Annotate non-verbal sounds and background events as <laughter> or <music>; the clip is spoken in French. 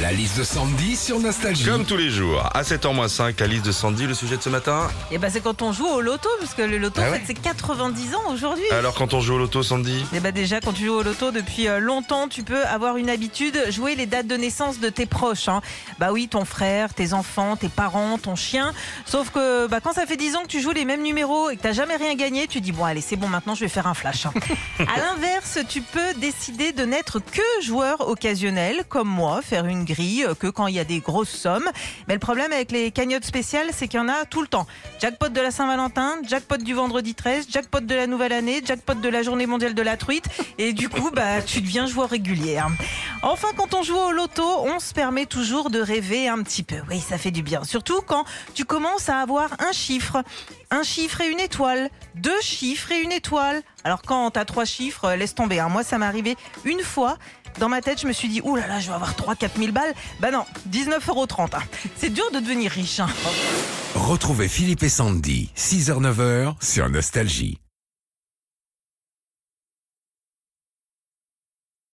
La liste de Sandy sur Nostalgie. Comme tous les jours, à 7h05, la liste de Sandy, le sujet de ce matin. Et bah c'est quand on joue au loto, parce que le loto Ah fête ouais ses 90 ans aujourd'hui. Alors quand on joue au loto, Sandy? Et bah déjà quand tu joues au loto depuis euh, longtemps, tu peux avoir une habitude, jouer les dates de naissance de tes proches. hein. Bah oui, ton frère, tes enfants, tes parents, ton chien. Sauf que bah, quand ça fait 10 ans que tu joues les mêmes numéros et que t'as jamais rien gagné, tu dis bon allez c'est bon maintenant je vais faire un flash. hein. <laughs> à l'inverse, tu peux décider de n'être que joueur occasionnel, comme moi, faire une grille euh, que quand il y a des grosses sommes. Mais le problème avec les cagnottes spéciales, c'est qu'il y en a tout le temps. Jackpot de la Saint-Valentin, jackpot du vendredi 13, jackpot de la nouvelle année, jackpot de la journée mondiale de la truite. Et du coup, bah, tu deviens joueur régulier. Hein. Enfin, quand on joue au loto, on se permet toujours de rêver un petit peu. Oui, ça fait du bien. Surtout quand tu commences à avoir un chiffre. Un chiffre et une étoile. Deux chiffres et une étoile. Alors quand t'as trois chiffres, euh, laisse tomber. hein. Moi, ça m'est arrivé une fois. Dans ma tête, je me suis dit, ouh là là, je vais avoir 3 4 000 balles. Bah non, 19,30 euros. C'est dur de devenir riche. hein. Retrouvez Philippe et Sandy, 6h-9h sur Nostalgie.